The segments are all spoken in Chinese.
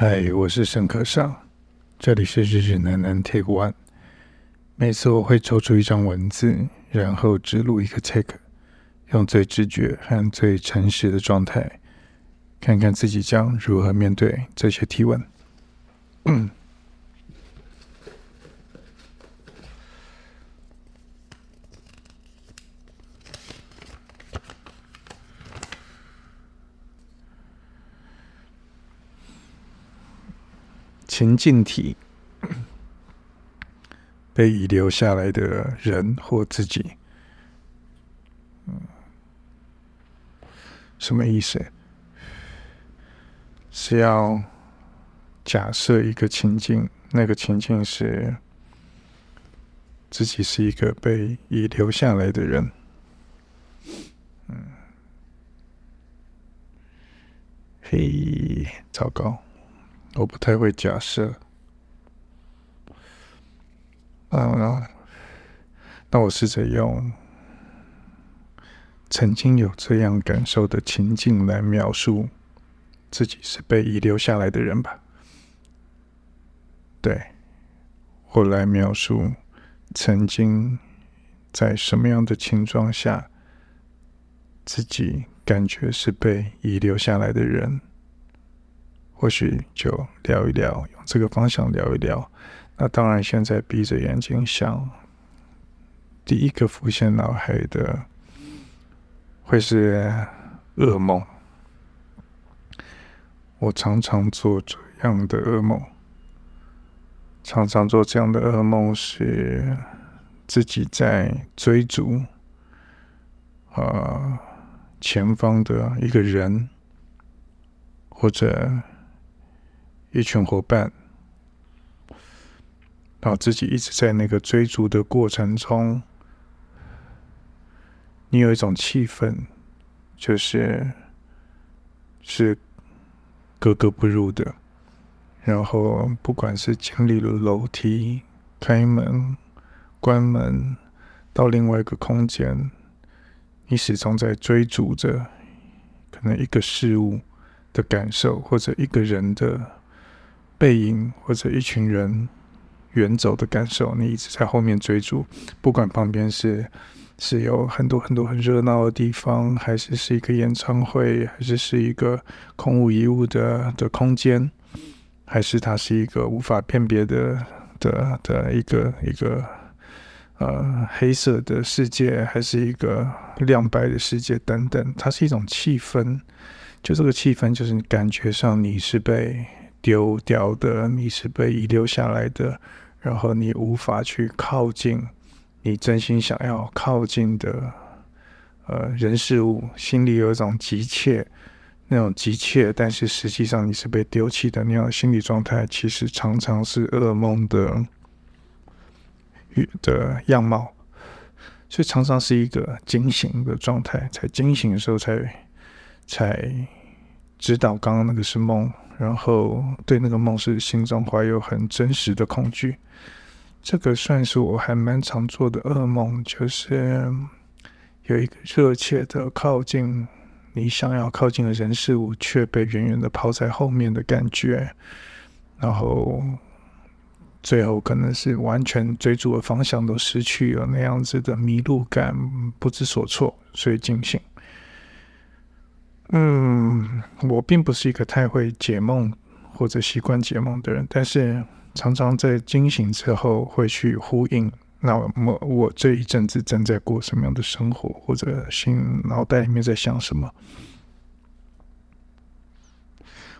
嗨，我是沈可尚，这里是日日南南 Take One。每次我会抽出一张文字，然后只录一个 Take，用最直觉和最诚实的状态，看看自己将如何面对这些提问。情境题：被遗留下来的人或自己，什么意思？是要假设一个情境，那个情境是自己是一个被遗留下来的人，嗯，嘿，糟糕。我不太会假设，啊，那我试着用曾经有这样感受的情境来描述自己是被遗留下来的人吧。对，我来描述曾经在什么样的情况下，自己感觉是被遗留下来的人。或许就聊一聊，用这个方向聊一聊。那当然，现在闭着眼睛想，第一个浮现脑海的会是噩梦。我常常做这样的噩梦，常常做这样的噩梦是自己在追逐啊前方的一个人，或者。一群伙伴，然后自己一直在那个追逐的过程中，你有一种气氛，就是是格格不入的。然后，不管是经历了楼梯、开门、关门，到另外一个空间，你始终在追逐着可能一个事物的感受，或者一个人的。背影或者一群人远走的感受，你一直在后面追逐，不管旁边是是有很多很多很热闹的地方，还是是一个演唱会，还是是一个空无一物的的空间，还是它是一个无法辨别的的的一个一个呃黑色的世界，还是一个亮白的世界等等，它是一种气氛，就这个气氛，就是你感觉上你是被。丢掉的，你是被遗留下来的，然后你无法去靠近你真心想要靠近的呃人事物，心里有一种急切，那种急切，但是实际上你是被丢弃的那样心理状态，其实常常是噩梦的的样貌，所以常常是一个惊醒的状态，才惊醒的时候才才知道刚刚那个是梦。然后对那个梦是心中怀有很真实的恐惧，这个算是我还蛮常做的噩梦，就是有一个热切的靠近你想要靠近的人事物，却被远远的抛在后面的感觉，然后最后可能是完全追逐的方向都失去了，那样子的迷路感，不知所措，所以惊醒。嗯，我并不是一个太会解梦或者习惯解梦的人，但是常常在惊醒之后会去呼应，那么我这一阵子正在过什么样的生活，或者心脑袋里面在想什么。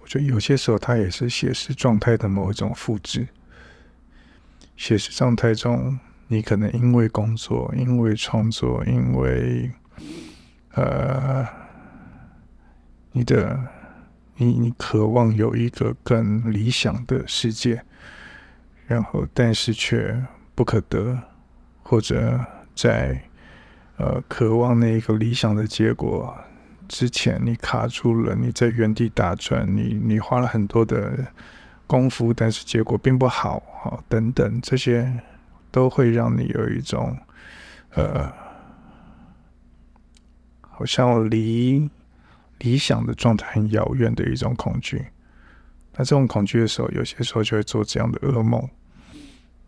我觉得有些时候它也是写实状态的某一种复制。写实状态中，你可能因为工作，因为创作，因为呃。你的，你你渴望有一个更理想的世界，然后但是却不可得，或者在呃渴望那一个理想的结果之前，你卡住了，你在原地打转，你你花了很多的功夫，但是结果并不好，好等等，这些都会让你有一种呃，好像离。理想的状态很遥远的一种恐惧，那这种恐惧的时候，有些时候就会做这样的噩梦。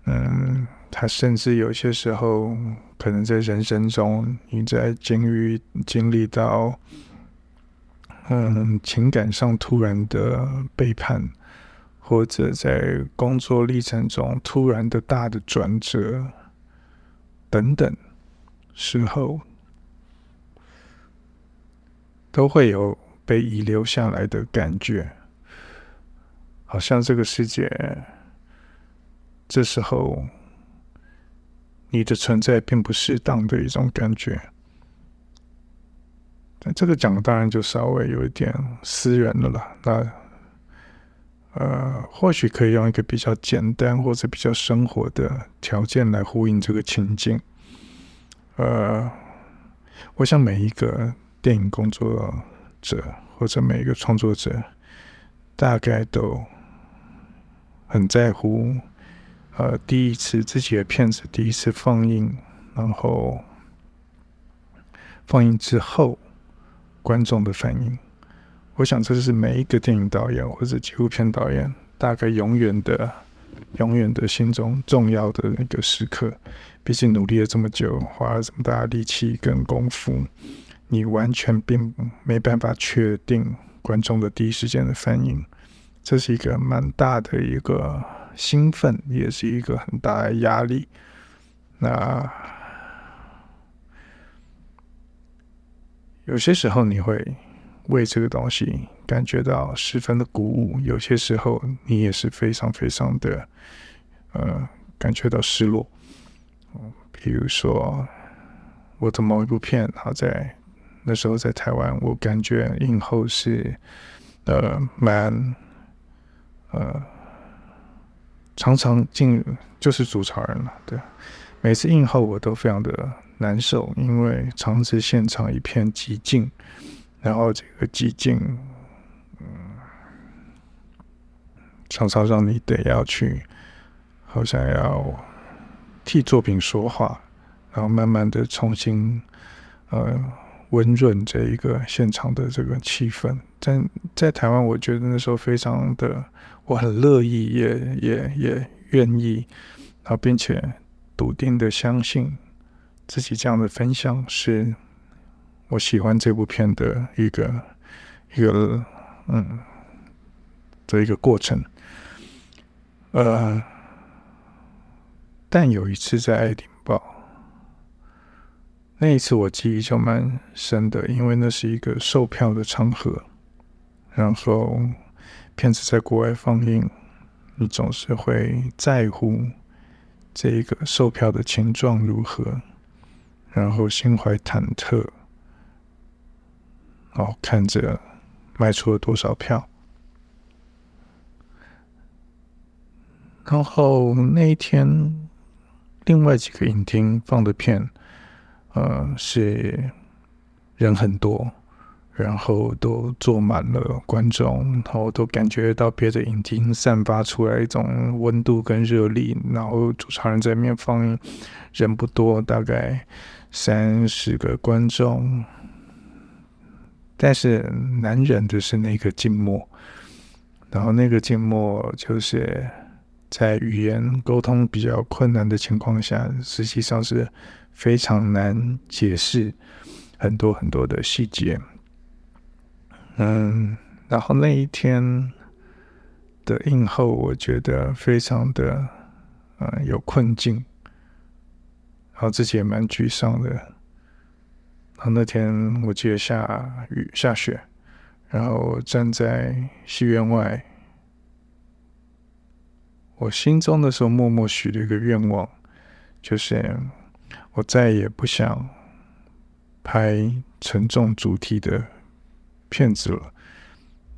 嗯，他甚至有些时候，可能在人生中，你在经历经历到，嗯，情感上突然的背叛，或者在工作历程中突然的大的转折，等等时候，都会有被遗留下来的感觉。好像这个世界，这时候你的存在并不适当的一种感觉。但这个讲当然就稍微有一点私人的了。那呃，或许可以用一个比较简单或者比较生活的条件来呼应这个情境。呃，我想每一个电影工作者或者每一个创作者，大概都。很在乎，呃，第一次自己的片子第一次放映，然后放映之后观众的反应。我想这是每一个电影导演或者纪录片导演大概永远的、永远的心中重要的那个时刻。毕竟努力了这么久，花了这么大力气跟功夫，你完全并没办法确定观众的第一时间的反应。这是一个蛮大的一个兴奋，也是一个很大的压力。那有些时候你会为这个东西感觉到十分的鼓舞，有些时候你也是非常非常的呃感觉到失落。比如说我的某一部片，好在那时候在台湾，我感觉映后是呃蛮。呃，常常进就是主潮人了，对。每次映后我都非常的难受，因为常是现场一片寂静，然后这个寂静，嗯，常常让你得要去，好像要替作品说话，然后慢慢的重新，呃。温润这一个现场的这个气氛，在在台湾，我觉得那时候非常的，我很乐意，也也也愿意，然后并且笃定的相信自己这样的分享是我喜欢这部片的一个一个嗯的一个过程。呃，但有一次在爱丁。那一次我记忆就蛮深的，因为那是一个售票的场合，然后片子在国外放映，你总是会在乎这一个售票的情状如何，然后心怀忐忑，然后看着卖出了多少票，然后那一天另外几个影厅放的片。呃，是人很多，然后都坐满了观众，然后都感觉到别的影厅散发出来一种温度跟热力，然后主唱人在面放映，人不多，大概三十个观众，但是难忍的是那个静默，然后那个静默就是在语言沟通比较困难的情况下，实际上是。非常难解释很多很多的细节，嗯，然后那一天的映后，我觉得非常的嗯有困境，然后自己也蛮沮丧的。然后那天我记得下雨下雪，然后站在戏院外，我心中的时候默默许了一个愿望，就是。我再也不想拍沉重主题的片子了，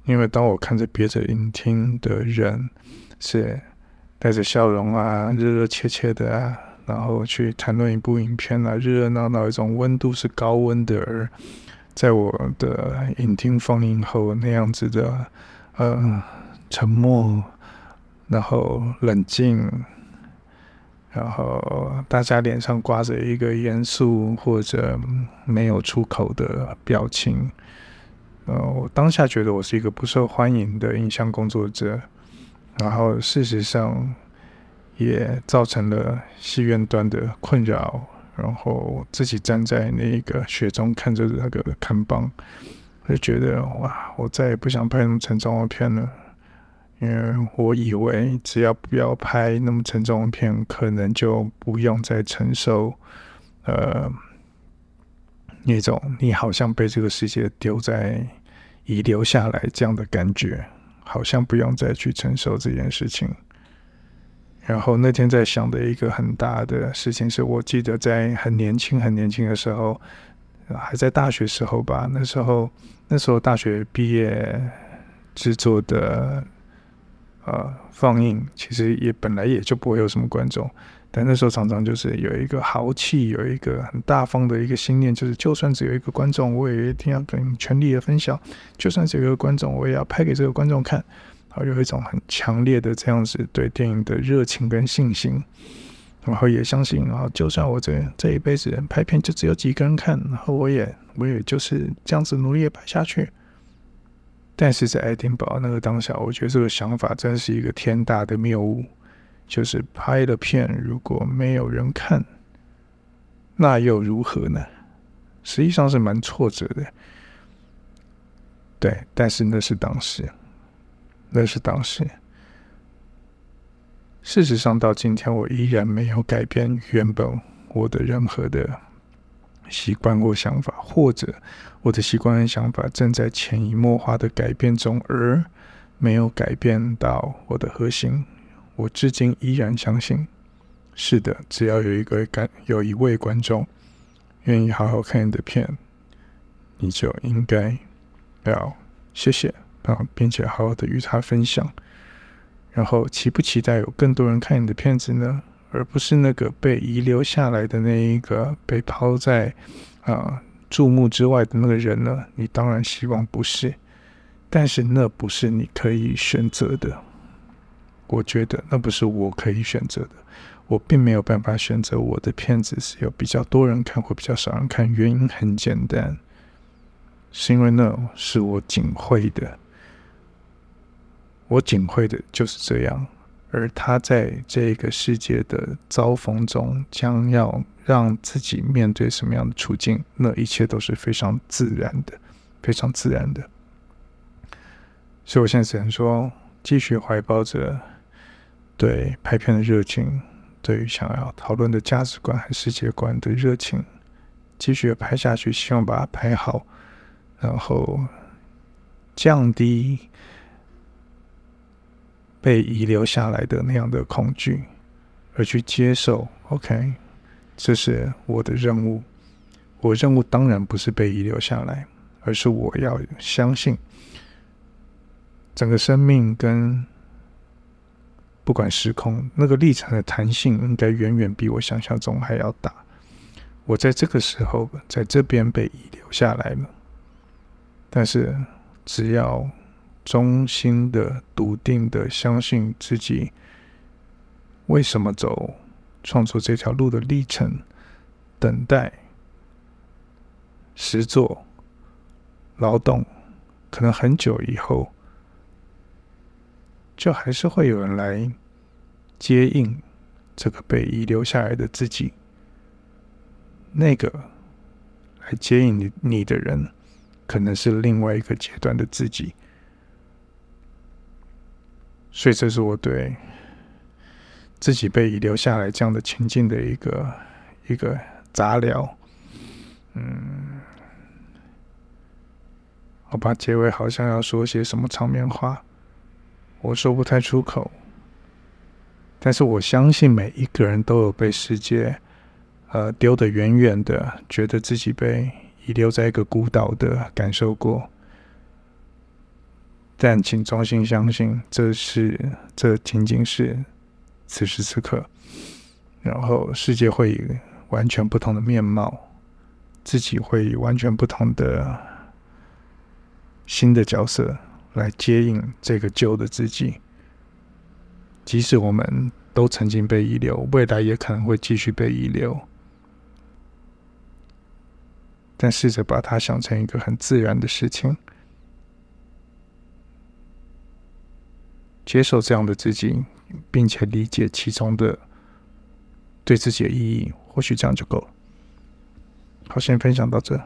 因为当我看着别的影厅的人是带着笑容啊、热热切切的啊，然后去谈论一部影片啊，热热闹闹，一种温度是高温的，而在我的影厅放映后那样子的呃沉默，然后冷静。然后大家脸上挂着一个严肃或者没有出口的表情，呃，我当下觉得我是一个不受欢迎的影像工作者，然后事实上也造成了戏院端的困扰，然后自己站在那个雪中看着那个看棒，就觉得哇，我再也不想拍那么沉重的片了，因为我以为只要不要拍那么沉重的片，可能就不用再承受，呃。那种你好像被这个世界丢在遗留下来这样的感觉，好像不用再去承受这件事情。然后那天在想的一个很大的事情是，我记得在很年轻很年轻的时候，还在大学时候吧，那时候那时候大学毕业制作的呃放映，其实也本来也就不会有什么观众。但那时候常常就是有一个豪气，有一个很大方的一个信念，就是就算只有一个观众，我也一定要跟全力的分享；就算只有一个观众，我也要拍给这个观众看。然后有一种很强烈的这样子对电影的热情跟信心，然后也相信，然后就算我这这一辈子拍片就只有几个人看，然后我也我也就是这样子努力的拍下去。但是在爱丁堡那个当下，我觉得这个想法真是一个天大的谬误。就是拍了片，如果没有人看，那又如何呢？实际上是蛮挫折的。对，但是那是当时，那是当时。事实上，到今天我依然没有改变原本我的任何的习惯或想法，或者我的习惯和想法正在潜移默化的改变中，而没有改变到我的核心。我至今依然相信，是的，只要有一个观，有一位观众愿意好好看你的片，你就应该要谢谢啊，并且好好的与他分享。然后，期不期待有更多人看你的片子呢？而不是那个被遗留下来的那一个被抛在啊注目之外的那个人呢？你当然希望不是，但是那不是你可以选择的。我觉得那不是我可以选择的，我并没有办法选择我的片子是有比较多人看或比较少人看。原因很简单，是因为那是我仅会的，我仅会的就是这样。而他在这个世界的遭逢中，将要让自己面对什么样的处境，那一切都是非常自然的，非常自然的。所以我现在只能说，继续怀抱着。对拍片的热情，对于想要讨论的价值观和世界观的热情，继续拍下去，希望把它拍好，然后降低被遗留下来的那样的恐惧，而去接受。OK，这是我的任务。我任务当然不是被遗留下来，而是我要相信整个生命跟。不管时空那个立场的弹性，应该远远比我想象中还要大。我在这个时候在这边被遗留下来了，但是只要衷心的、笃定的相信自己，为什么走创作这条路的历程，等待、实作、劳动，可能很久以后。就还是会有人来接应这个被遗留下来的自己，那个来接应你你的人，可能是另外一个阶段的自己。所以，这是我对自己被遗留下来这样的情境的一个一个杂聊。嗯，我把结尾好像要说些什么场面话。我说不太出口，但是我相信每一个人都有被世界，呃，丢得远远的，觉得自己被遗留在一个孤岛的感受过。但请衷心相信，这是这仅仅是此时此刻，然后世界会以完全不同的面貌，自己会以完全不同的新的角色。来接应这个旧的自己，即使我们都曾经被遗留，未来也可能会继续被遗留。但试着把它想成一个很自然的事情，接受这样的自己，并且理解其中的对自己的意义，或许这样就够了。好，先分享到这。